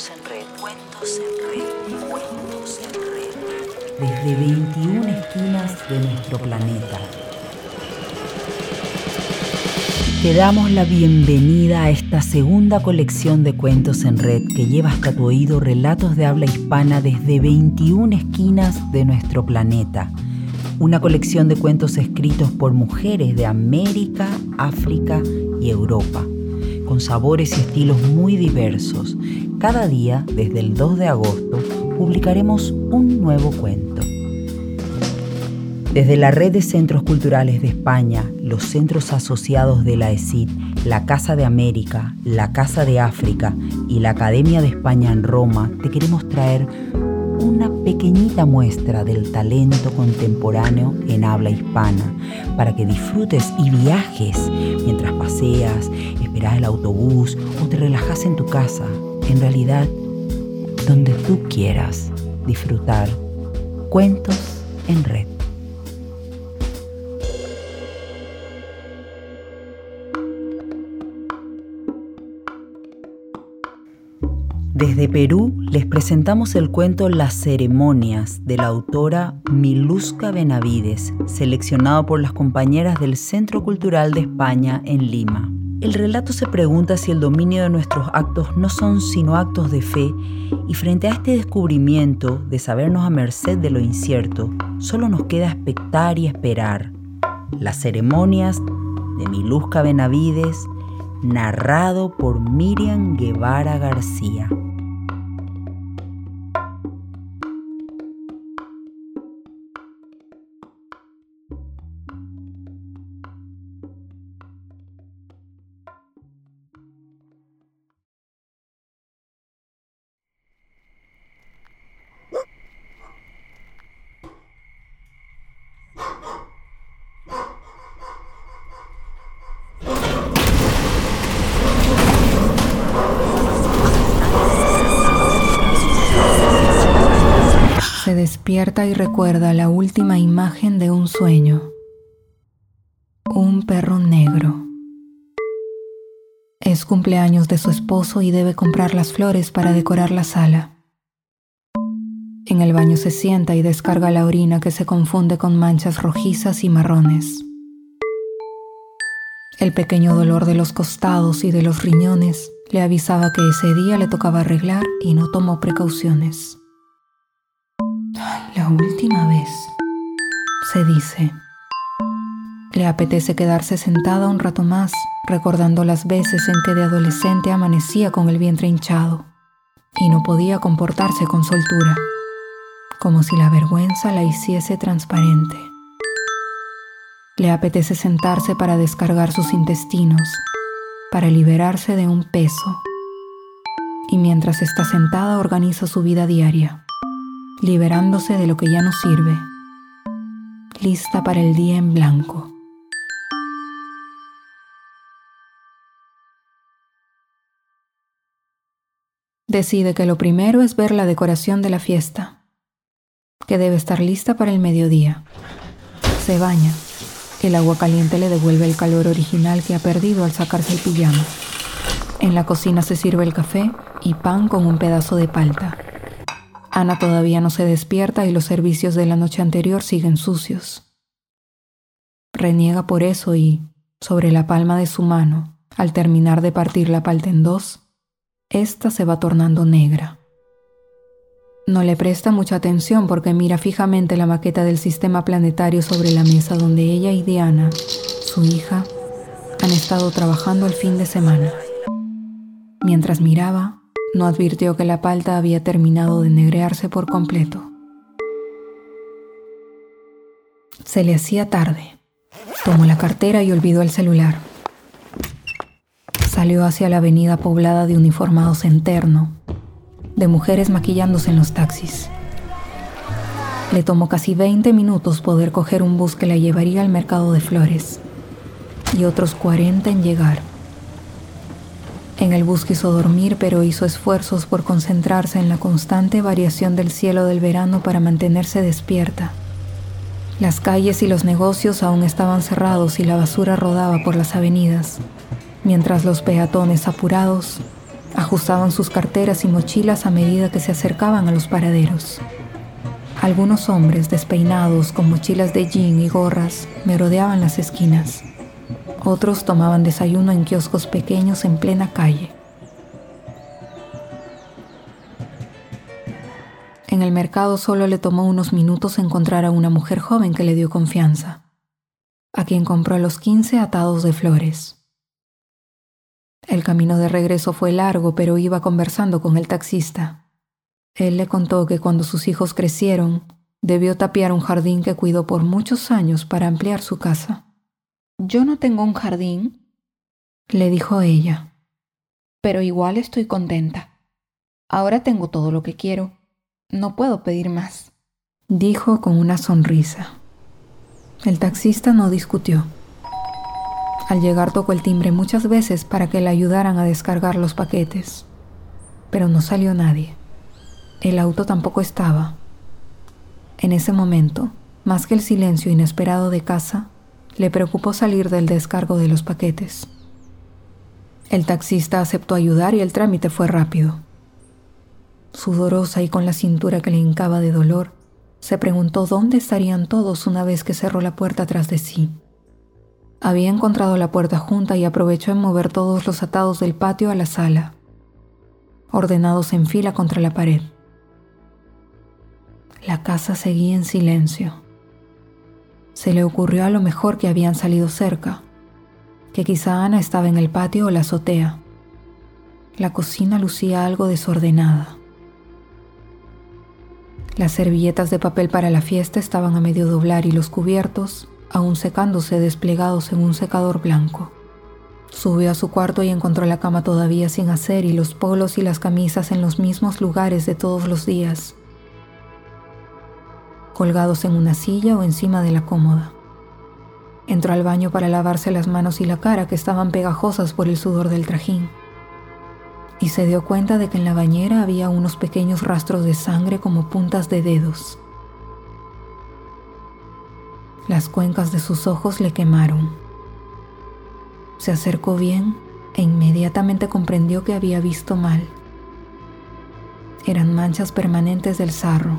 En red, cuentos en red, cuentos en red. Desde 21 esquinas de nuestro planeta. Te damos la bienvenida a esta segunda colección de cuentos en red que lleva hasta tu oído relatos de habla hispana desde 21 esquinas de nuestro planeta. Una colección de cuentos escritos por mujeres de América, África y Europa con sabores y estilos muy diversos. Cada día, desde el 2 de agosto, publicaremos un nuevo cuento. Desde la Red de Centros Culturales de España, los centros asociados de la ESID, la Casa de América, la Casa de África y la Academia de España en Roma, te queremos traer una pequeñita muestra del talento contemporáneo en habla hispana, para que disfrutes y viajes mientras paseas, esperas el autobús o te relajas en tu casa. En realidad, donde tú quieras disfrutar cuentos en red. Desde Perú les presentamos el cuento Las ceremonias de la autora Miluska Benavides, seleccionado por las compañeras del Centro Cultural de España en Lima. El relato se pregunta si el dominio de nuestros actos no son sino actos de fe y frente a este descubrimiento de sabernos a merced de lo incierto, solo nos queda expectar y esperar. Las ceremonias de Miluska Benavides, narrado por Miriam Guevara García. Despierta y recuerda la última imagen de un sueño. Un perro negro. Es cumpleaños de su esposo y debe comprar las flores para decorar la sala. En el baño se sienta y descarga la orina que se confunde con manchas rojizas y marrones. El pequeño dolor de los costados y de los riñones le avisaba que ese día le tocaba arreglar y no tomó precauciones. Última vez, se dice. Le apetece quedarse sentada un rato más, recordando las veces en que de adolescente amanecía con el vientre hinchado y no podía comportarse con soltura, como si la vergüenza la hiciese transparente. Le apetece sentarse para descargar sus intestinos, para liberarse de un peso, y mientras está sentada organiza su vida diaria liberándose de lo que ya no sirve, lista para el día en blanco. Decide que lo primero es ver la decoración de la fiesta, que debe estar lista para el mediodía. Se baña. El agua caliente le devuelve el calor original que ha perdido al sacarse el pijama. En la cocina se sirve el café y pan con un pedazo de palta. Ana todavía no se despierta y los servicios de la noche anterior siguen sucios. Reniega por eso y, sobre la palma de su mano, al terminar de partir la palta en dos, ésta se va tornando negra. No le presta mucha atención porque mira fijamente la maqueta del sistema planetario sobre la mesa donde ella y Diana, su hija, han estado trabajando el fin de semana. Mientras miraba, no advirtió que la palta había terminado de negrearse por completo. Se le hacía tarde. Tomó la cartera y olvidó el celular. Salió hacia la avenida poblada de uniformados en terno, de mujeres maquillándose en los taxis. Le tomó casi 20 minutos poder coger un bus que la llevaría al mercado de flores y otros 40 en llegar. En el bus quiso dormir, pero hizo esfuerzos por concentrarse en la constante variación del cielo del verano para mantenerse despierta. Las calles y los negocios aún estaban cerrados y la basura rodaba por las avenidas, mientras los peatones apurados Ajustaban sus carteras y mochilas a medida que se acercaban a los paraderos. Algunos hombres despeinados con mochilas de jean y gorras me rodeaban las esquinas. Otros tomaban desayuno en kioscos pequeños en plena calle. En el mercado solo le tomó unos minutos encontrar a una mujer joven que le dio confianza, a quien compró los 15 atados de flores. El camino de regreso fue largo, pero iba conversando con el taxista. Él le contó que cuando sus hijos crecieron, debió tapiar un jardín que cuidó por muchos años para ampliar su casa. Yo no tengo un jardín, le dijo ella. Pero igual estoy contenta. Ahora tengo todo lo que quiero. No puedo pedir más, dijo con una sonrisa. El taxista no discutió. Al llegar tocó el timbre muchas veces para que le ayudaran a descargar los paquetes, pero no salió nadie. El auto tampoco estaba. En ese momento, más que el silencio inesperado de casa, le preocupó salir del descargo de los paquetes. El taxista aceptó ayudar y el trámite fue rápido. Sudorosa y con la cintura que le hincaba de dolor, se preguntó dónde estarían todos una vez que cerró la puerta tras de sí. Había encontrado la puerta junta y aprovechó en mover todos los atados del patio a la sala, ordenados en fila contra la pared. La casa seguía en silencio. Se le ocurrió a lo mejor que habían salido cerca, que quizá Ana estaba en el patio o la azotea. La cocina lucía algo desordenada. Las servilletas de papel para la fiesta estaban a medio doblar y los cubiertos aún secándose desplegados en un secador blanco. Subió a su cuarto y encontró la cama todavía sin hacer y los polos y las camisas en los mismos lugares de todos los días, colgados en una silla o encima de la cómoda. Entró al baño para lavarse las manos y la cara que estaban pegajosas por el sudor del trajín. Y se dio cuenta de que en la bañera había unos pequeños rastros de sangre como puntas de dedos. Las cuencas de sus ojos le quemaron. Se acercó bien e inmediatamente comprendió que había visto mal. Eran manchas permanentes del sarro,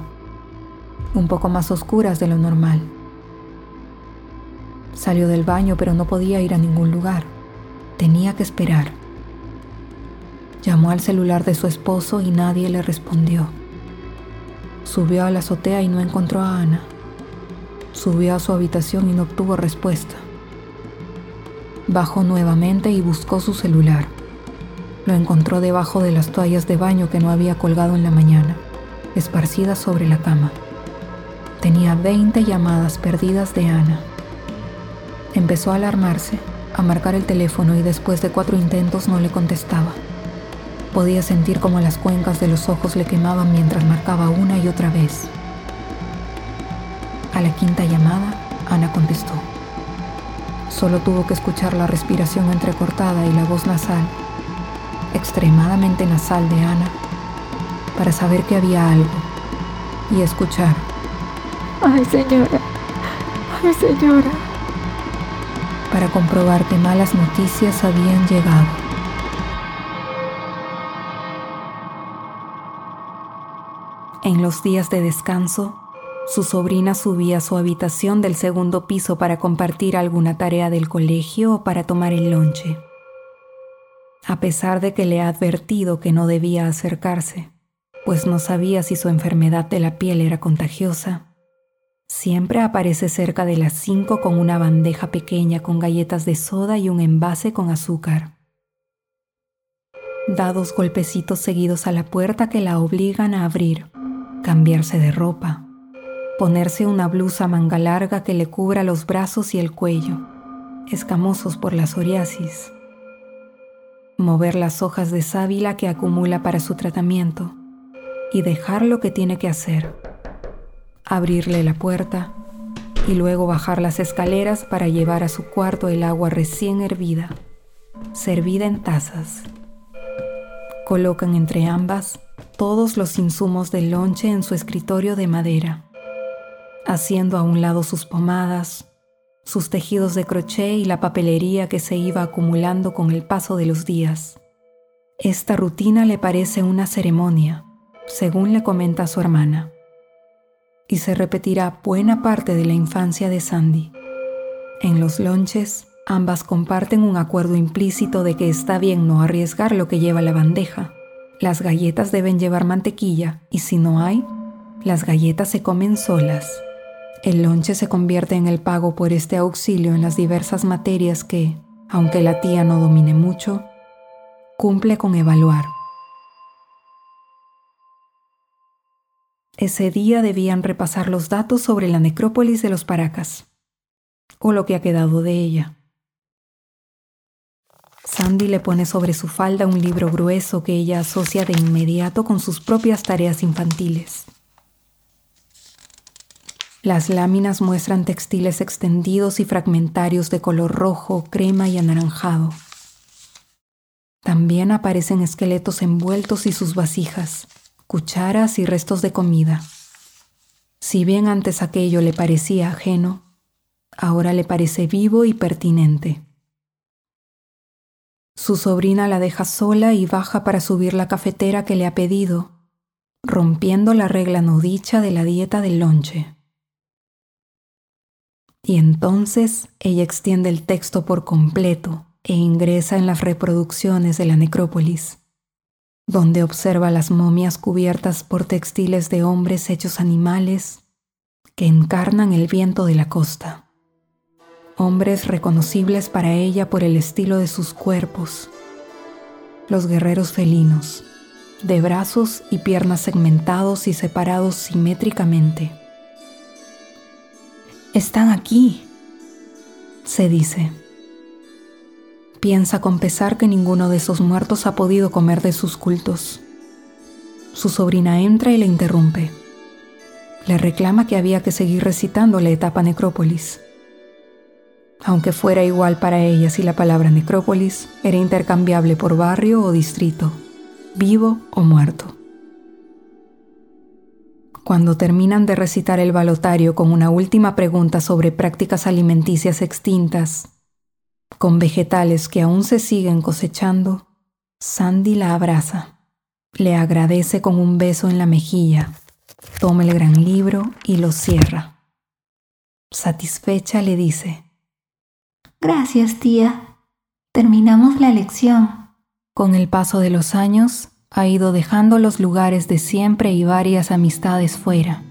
un poco más oscuras de lo normal. Salió del baño pero no podía ir a ningún lugar. Tenía que esperar. Llamó al celular de su esposo y nadie le respondió. Subió a la azotea y no encontró a Ana. Subió a su habitación y no obtuvo respuesta. Bajó nuevamente y buscó su celular. Lo encontró debajo de las toallas de baño que no había colgado en la mañana, esparcidas sobre la cama. Tenía 20 llamadas perdidas de Ana. Empezó a alarmarse, a marcar el teléfono y después de cuatro intentos no le contestaba. Podía sentir como las cuencas de los ojos le quemaban mientras marcaba una y otra vez. A la quinta llamada, Ana contestó. Solo tuvo que escuchar la respiración entrecortada y la voz nasal, extremadamente nasal de Ana, para saber que había algo y escuchar. Ay, señora. Ay, señora. Para comprobar que malas noticias habían llegado. En los días de descanso, su sobrina subía a su habitación del segundo piso para compartir alguna tarea del colegio o para tomar el lonche. A pesar de que le ha advertido que no debía acercarse, pues no sabía si su enfermedad de la piel era contagiosa, siempre aparece cerca de las cinco con una bandeja pequeña con galletas de soda y un envase con azúcar. Da dos golpecitos seguidos a la puerta que la obligan a abrir, cambiarse de ropa ponerse una blusa manga larga que le cubra los brazos y el cuello, escamosos por la psoriasis, mover las hojas de sábila que acumula para su tratamiento y dejar lo que tiene que hacer, abrirle la puerta y luego bajar las escaleras para llevar a su cuarto el agua recién hervida, servida en tazas. Colocan entre ambas todos los insumos del lonche en su escritorio de madera haciendo a un lado sus pomadas, sus tejidos de crochet y la papelería que se iba acumulando con el paso de los días, Esta rutina le parece una ceremonia, según le comenta su hermana, y se repetirá buena parte de la infancia de Sandy. En los lonches, ambas comparten un acuerdo implícito de que está bien no arriesgar lo que lleva la bandeja. Las galletas deben llevar mantequilla y si no hay, las galletas se comen solas. El lonche se convierte en el pago por este auxilio en las diversas materias que, aunque la tía no domine mucho, cumple con evaluar. Ese día debían repasar los datos sobre la necrópolis de los Paracas, o lo que ha quedado de ella. Sandy le pone sobre su falda un libro grueso que ella asocia de inmediato con sus propias tareas infantiles. Las láminas muestran textiles extendidos y fragmentarios de color rojo, crema y anaranjado. También aparecen esqueletos envueltos y sus vasijas, cucharas y restos de comida. Si bien antes aquello le parecía ajeno, ahora le parece vivo y pertinente. Su sobrina la deja sola y baja para subir la cafetera que le ha pedido, rompiendo la regla no dicha de la dieta del lonche. Y entonces ella extiende el texto por completo e ingresa en las reproducciones de la necrópolis, donde observa las momias cubiertas por textiles de hombres hechos animales que encarnan el viento de la costa. Hombres reconocibles para ella por el estilo de sus cuerpos, los guerreros felinos, de brazos y piernas segmentados y separados simétricamente están aquí, se dice. Piensa con pesar que ninguno de esos muertos ha podido comer de sus cultos. Su sobrina entra y le interrumpe. Le reclama que había que seguir recitando la etapa necrópolis. Aunque fuera igual para ella si la palabra necrópolis era intercambiable por barrio o distrito, vivo o muerto. Cuando terminan de recitar el balotario con una última pregunta sobre prácticas alimenticias extintas, con vegetales que aún se siguen cosechando, Sandy la abraza, le agradece con un beso en la mejilla, toma el gran libro y lo cierra. Satisfecha le dice, Gracias, tía. Terminamos la lección. Con el paso de los años, ha ido dejando los lugares de siempre y varias amistades fuera.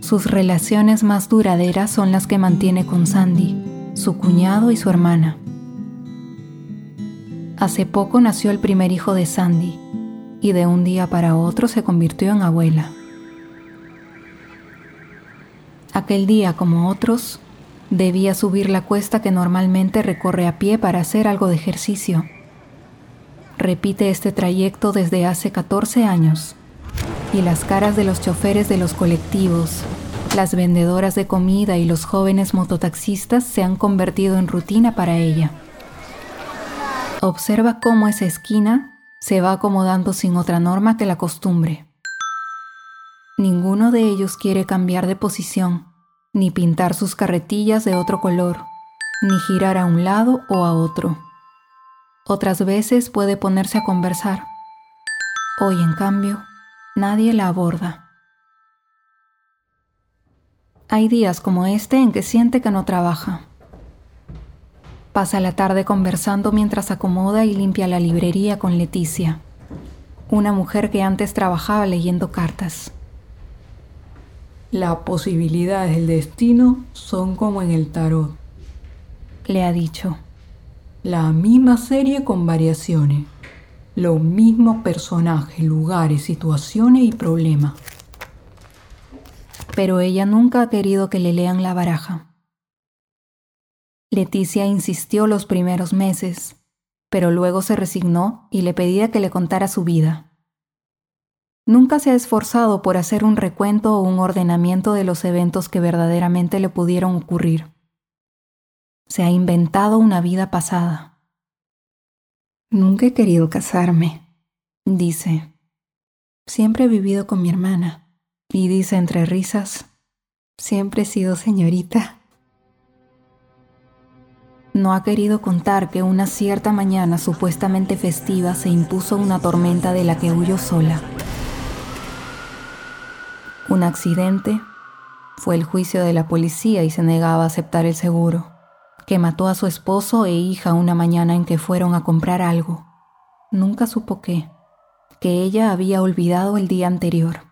Sus relaciones más duraderas son las que mantiene con Sandy, su cuñado y su hermana. Hace poco nació el primer hijo de Sandy y de un día para otro se convirtió en abuela. Aquel día, como otros, debía subir la cuesta que normalmente recorre a pie para hacer algo de ejercicio repite este trayecto desde hace 14 años y las caras de los choferes de los colectivos, las vendedoras de comida y los jóvenes mototaxistas se han convertido en rutina para ella. Observa cómo esa esquina se va acomodando sin otra norma que la costumbre. Ninguno de ellos quiere cambiar de posición, ni pintar sus carretillas de otro color, ni girar a un lado o a otro. Otras veces puede ponerse a conversar. Hoy, en cambio, nadie la aborda. Hay días como este en que siente que no trabaja. Pasa la tarde conversando mientras acomoda y limpia la librería con Leticia, una mujer que antes trabajaba leyendo cartas. Las posibilidades del destino son como en el tarot, le ha dicho. La misma serie con variaciones. Los mismos personajes, lugares, situaciones y problemas. Pero ella nunca ha querido que le lean la baraja. Leticia insistió los primeros meses, pero luego se resignó y le pedía que le contara su vida. Nunca se ha esforzado por hacer un recuento o un ordenamiento de los eventos que verdaderamente le pudieron ocurrir se ha inventado una vida pasada. Nunca he querido casarme, dice. Siempre he vivido con mi hermana. Y dice entre risas, siempre he sido señorita. no ha querido contar que una cierta mañana supuestamente festiva se impuso una tormenta de la que huyó sola. Un accidente fue el juicio de la policía y se negaba a aceptar el seguro, que mató a su esposo e hija una mañana en que fueron a comprar algo. Nunca supo qué, que ella había olvidado el día anterior.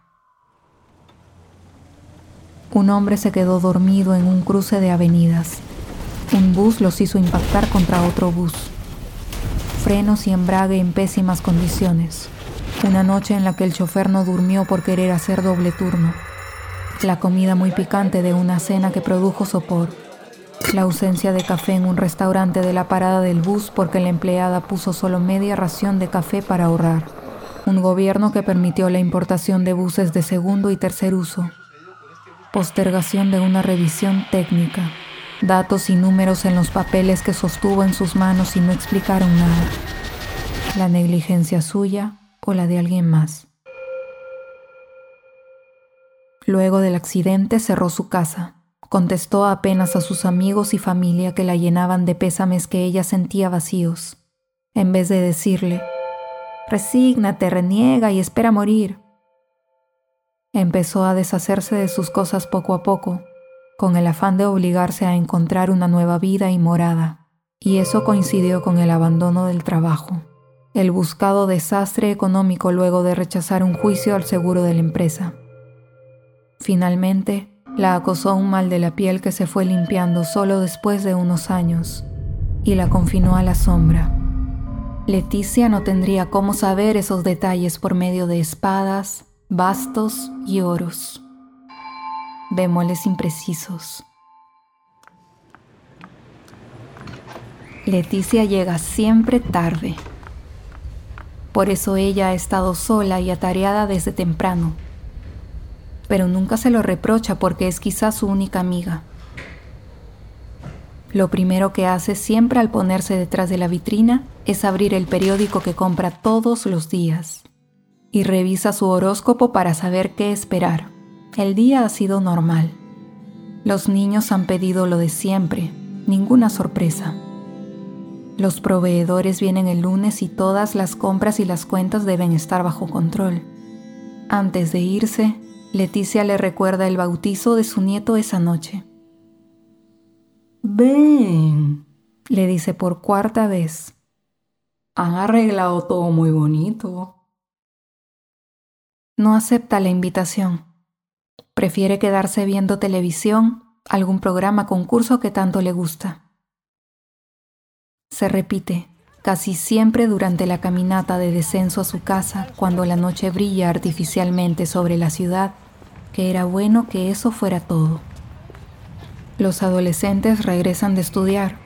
Un hombre se quedó dormido en un cruce de avenidas un bus los hizo impactar contra otro bus. Frenos y embrague en pésimas condiciones. Una noche en la que el chofer no durmió por querer hacer doble turno. La comida muy picante de una cena que produjo sopor. La ausencia de café en un restaurante de la parada del bus porque la empleada puso solo media ración de café para ahorrar. Un gobierno que permitió la importación de buses de segundo y tercer uso. Postergación de una revisión técnica datos y números en los papeles que sostuvo en sus manos y no explicaron nada. La negligencia suya o la de alguien más. Luego del accidente cerró su casa. Contestó apenas a sus amigos y familia que la llenaban de pésames que ella sentía vacíos. En vez de decirle, resígnate, reniega y espera morir. Empezó a deshacerse de sus cosas poco a poco, con el afán de obligarse a encontrar una nueva vida y morada, y eso coincidió con el abandono del trabajo, el buscado desastre económico luego de rechazar un juicio al seguro de la empresa. Finalmente, la acosó un mal de la piel que se fue limpiando solo después de unos años y la confinó a la sombra. Leticia no tendría cómo saber esos detalles por medio de espadas, bastos y oros bemoles imprecisos. Leticia llega siempre tarde. Por eso ella ha estado sola y atareada desde temprano. Pero nunca se lo reprocha porque es quizás su única amiga. Lo primero que hace siempre al ponerse detrás de la vitrina es abrir el periódico que compra todos los días y revisa su horóscopo para saber qué esperar. El día ha sido normal. Los niños han pedido lo de siempre, ninguna sorpresa. Los proveedores vienen el lunes y todas las compras y las cuentas deben estar bajo control. Antes de irse, Leticia le recuerda el bautizo de su nieto esa noche. Ven, le dice por cuarta vez. Han arreglado todo muy bonito. No acepta la invitación. Prefiere quedarse viendo televisión, algún programa concurso que tanto le gusta. Se repite, casi siempre durante la caminata de descenso a su casa, cuando la noche brilla artificialmente sobre la ciudad, que era bueno que eso fuera todo. Los adolescentes regresan de estudiar,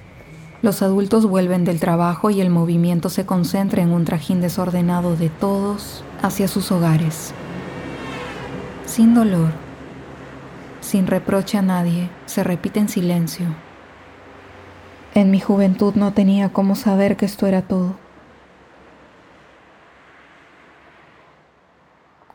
los adultos vuelven del trabajo y el movimiento se concentra en un trajín desordenado de todos hacia sus hogares. Sin dolor, sin reproche a nadie, se repite en silencio. En mi juventud no tenía cómo saber que esto era todo.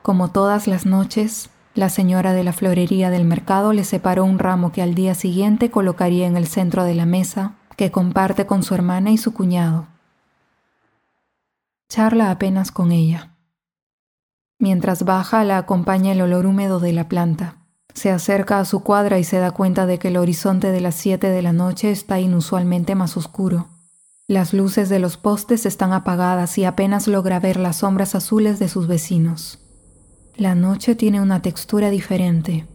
Como todas las noches, la señora de la florería del mercado le separó un ramo que al día siguiente colocaría en el centro de la mesa que comparte con su hermana y su cuñado. Charla apenas con ella. Mientras baja la acompaña el olor húmedo de la planta. Se acerca a su cuadra y se da cuenta de que el horizonte de las siete de la noche está inusualmente más oscuro. Las luces de los postes están apagadas y apenas logra ver las sombras azules de sus vecinos. La noche tiene una textura diferente,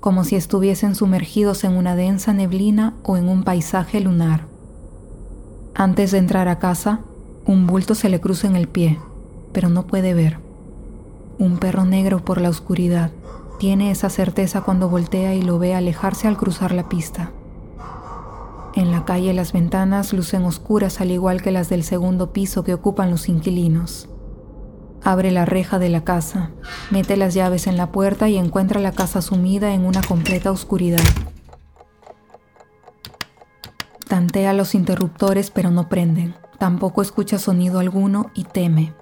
como si estuviesen sumergidos en una densa neblina o en un paisaje lunar. Antes de entrar a casa, un bulto se le cruza en el pie, pero no puede ver. Un perro negro por la oscuridad. Tiene esa certeza cuando voltea y lo ve alejarse al cruzar la pista. En la calle las ventanas lucen oscuras al igual que las del segundo piso que ocupan los inquilinos. Abre la reja de la casa, mete las llaves en la puerta y encuentra la casa sumida en una completa oscuridad. Tantea los interruptores pero no prenden. Tampoco escucha sonido alguno y teme.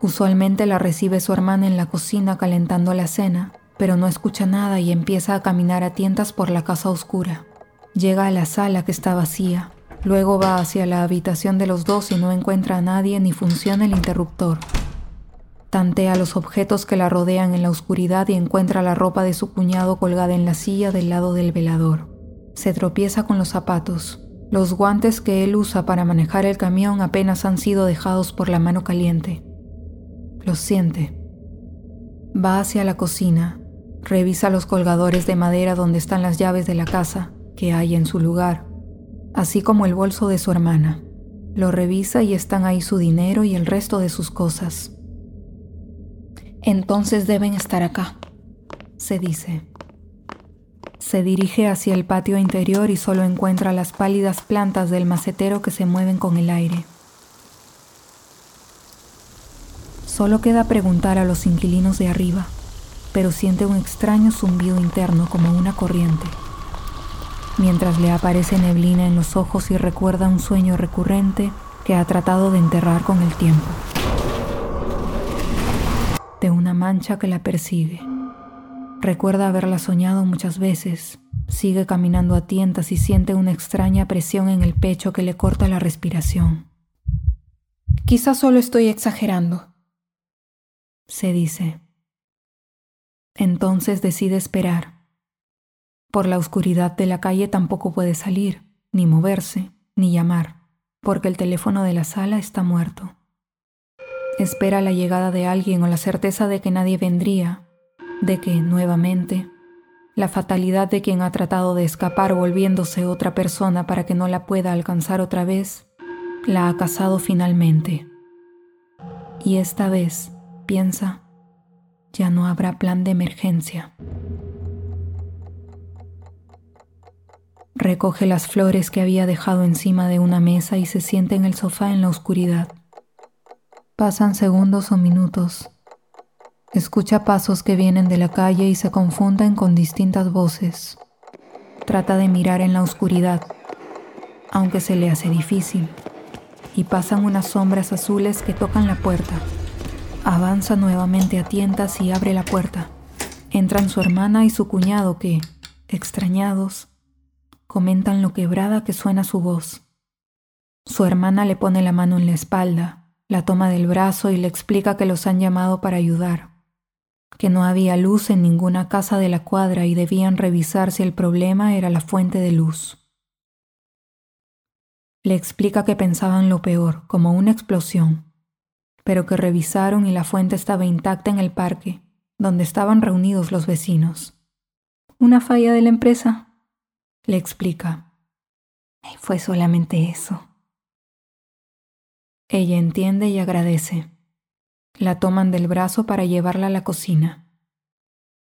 Usualmente la recibe su hermana en la cocina calentando la cena, pero no escucha nada y empieza a caminar a tientas por la casa oscura. Llega a la sala que está vacía, luego va hacia la habitación de los dos y no encuentra a nadie ni funciona el interruptor. Tantea los objetos que la rodean en la oscuridad y encuentra la ropa de su cuñado colgada en la silla del lado del velador. Se tropieza con los zapatos. Los guantes que él usa para manejar el camión apenas han sido dejados por la mano caliente. Los siente. Va hacia la cocina, revisa los colgadores de madera donde están las llaves de la casa que hay en su lugar, así como el bolso de su hermana. Lo revisa y están ahí su dinero y el resto de sus cosas. Entonces deben estar acá, se dice. Se dirige hacia el patio interior y solo encuentra las pálidas plantas del macetero que se mueven con el aire. Solo queda preguntar a los inquilinos de arriba, pero siente un extraño zumbido interno como una corriente. Mientras le aparece neblina en los ojos y recuerda un sueño recurrente que ha tratado de enterrar con el tiempo de una mancha que la persigue. Recuerda haberla soñado muchas veces. Sigue caminando a tientas y siente una extraña presión en el pecho que le corta la respiración. Quizás solo estoy exagerando, se dice. Entonces decide esperar. Por la oscuridad de la calle tampoco puede salir, ni moverse, ni llamar, porque el teléfono de la sala está muerto. Espera la llegada de alguien o la certeza de que nadie vendría, de que, nuevamente, la fatalidad de quien ha tratado de escapar volviéndose otra persona para que no la pueda alcanzar otra vez, la ha casado finalmente. Y esta vez, piensa, ya no habrá plan de emergencia. Recoge las flores que había dejado encima de una mesa y se sienta en el sofá en la oscuridad. Pasan segundos o minutos. Escucha pasos que vienen de la calle y se confunden con distintas voces. Trata de mirar en la oscuridad, aunque se le hace difícil, y pasan unas sombras azules que tocan la puerta. Avanza nuevamente a tientas y abre la puerta. Entran su hermana y su cuñado que, extrañados, comentan lo quebrada que suena su voz. Su hermana le pone la mano en la espalda la toma del brazo y le explica que los han llamado para ayudar, que no había luz en ninguna casa de la cuadra y debían revisar si el problema era la fuente de luz. Le explica que pensaban lo peor, como una explosión, pero que revisaron y la fuente estaba intacta en el parque, donde estaban reunidos los vecinos. Una falla de la empresa, le explica. Fue solamente eso. Ella entiende y agradece. La toman del brazo para llevarla a la cocina.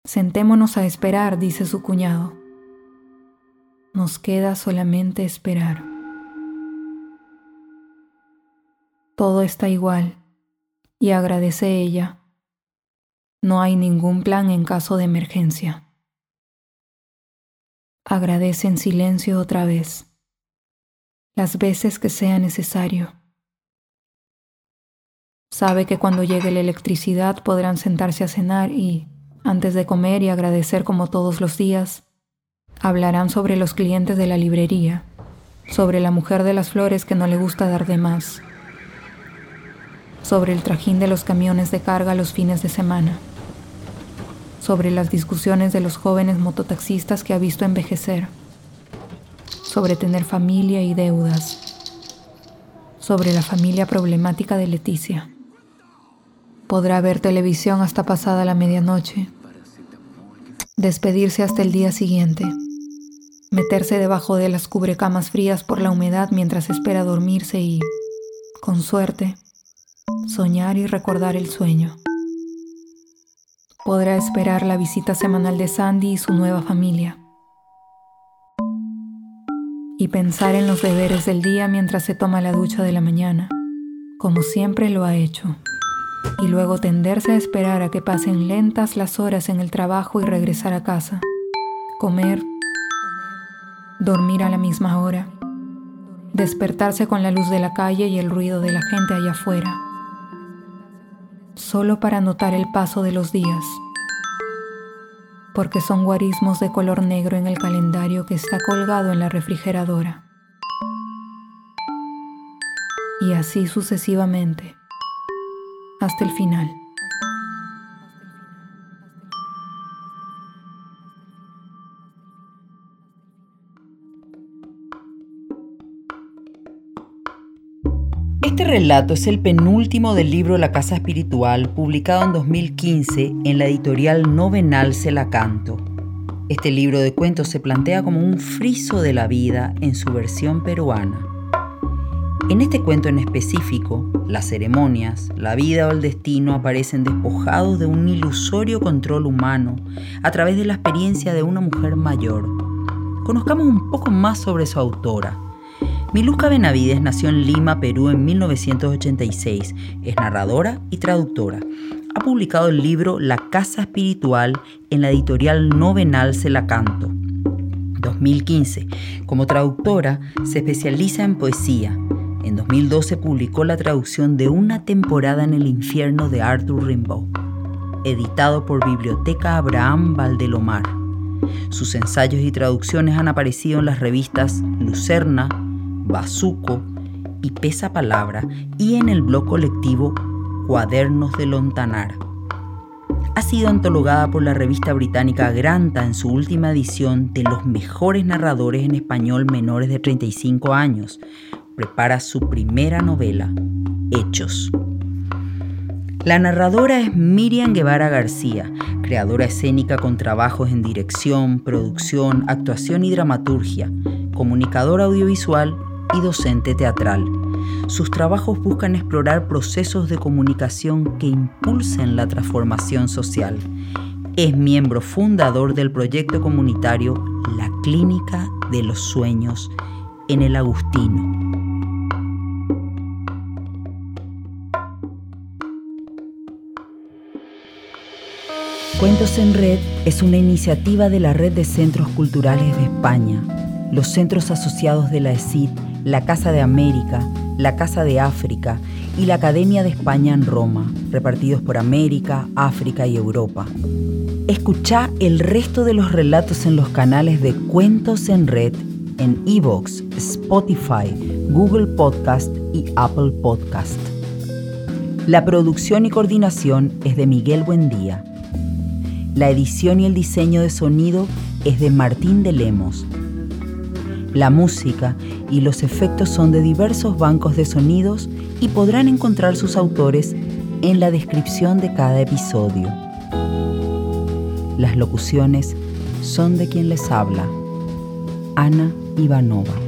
Sentémonos a esperar, dice su cuñado. Nos queda solamente esperar. Todo está igual, y agradece ella. No hay ningún plan en caso de emergencia. Agradece en silencio otra vez, las veces que sea necesario. Sabe que cuando llegue la electricidad podrán sentarse a cenar y, antes de comer y agradecer como todos los días, hablarán sobre los clientes de la librería, sobre la mujer de las flores que no le gusta dar de más, sobre el trajín de los camiones de carga los fines de semana, sobre las discusiones de los jóvenes mototaxistas que ha visto envejecer, sobre tener familia y deudas, sobre la familia problemática de Leticia. Podrá ver televisión hasta pasada la medianoche, despedirse hasta el día siguiente, meterse debajo de las cubrecamas frías por la humedad mientras espera dormirse y, con suerte, soñar y recordar el sueño. Podrá esperar la visita semanal de Sandy y su nueva familia. Y pensar en los deberes del día mientras se toma la ducha de la mañana, como siempre lo ha hecho y luego tenderse a esperar a que pasen lentas las horas en el trabajo y regresar a casa. Comer, dormir a la misma hora, despertarse con la luz de la calle y el ruido de la gente allá afuera, solo para notar el paso de los días. porque son guarismos de color negro en el calendario que está colgado en la refrigeradora. Y así sucesivamente, hasta el final. Relato es el penúltimo del libro La Casa Espiritual, publicado en 2015 en la editorial Novenal Celacanto. Este libro de cuentos se plantea como un friso de la vida en su versión peruana. En este cuento en específico, las ceremonias, la vida o el destino aparecen despojados de un ilusorio control humano a través de la experiencia de una mujer mayor. Conozcamos un poco más sobre su autora, Miluska Benavides nació en Lima, Perú en 1986. Es narradora y traductora. Ha publicado el libro La Casa Espiritual en la editorial Novenal Celacanto. 2015. Como traductora, se especializa en poesía. En 2012 publicó la traducción de Una temporada en el infierno de Arthur Rimbaud, editado por Biblioteca Abraham Valdelomar. Sus ensayos y traducciones han aparecido en las revistas Lucerna, Bazuco y Pesa Palabra y en el blog colectivo Cuadernos de Lontanar. Ha sido antologada por la revista británica Granta en su última edición de los mejores narradores en español menores de 35 años. Prepara su primera novela, Hechos. La narradora es Miriam Guevara García, creadora escénica con trabajos en dirección, producción, actuación y dramaturgia, comunicadora audiovisual y docente teatral. Sus trabajos buscan explorar procesos de comunicación que impulsen la transformación social. Es miembro fundador del proyecto comunitario La Clínica de los Sueños en el Agustino. Cuentos en Red es una iniciativa de la Red de Centros Culturales de España, los centros asociados de la ESID la Casa de América, la Casa de África y la Academia de España en Roma, repartidos por América, África y Europa. Escucha el resto de los relatos en los canales de Cuentos en Red en Evox, Spotify, Google Podcast y Apple Podcast. La producción y coordinación es de Miguel Buendía. La edición y el diseño de sonido es de Martín de Lemos la música y los efectos son de diversos bancos de sonidos y podrán encontrar sus autores en la descripción de cada episodio. Las locuciones son de quien les habla, Ana Ivanova.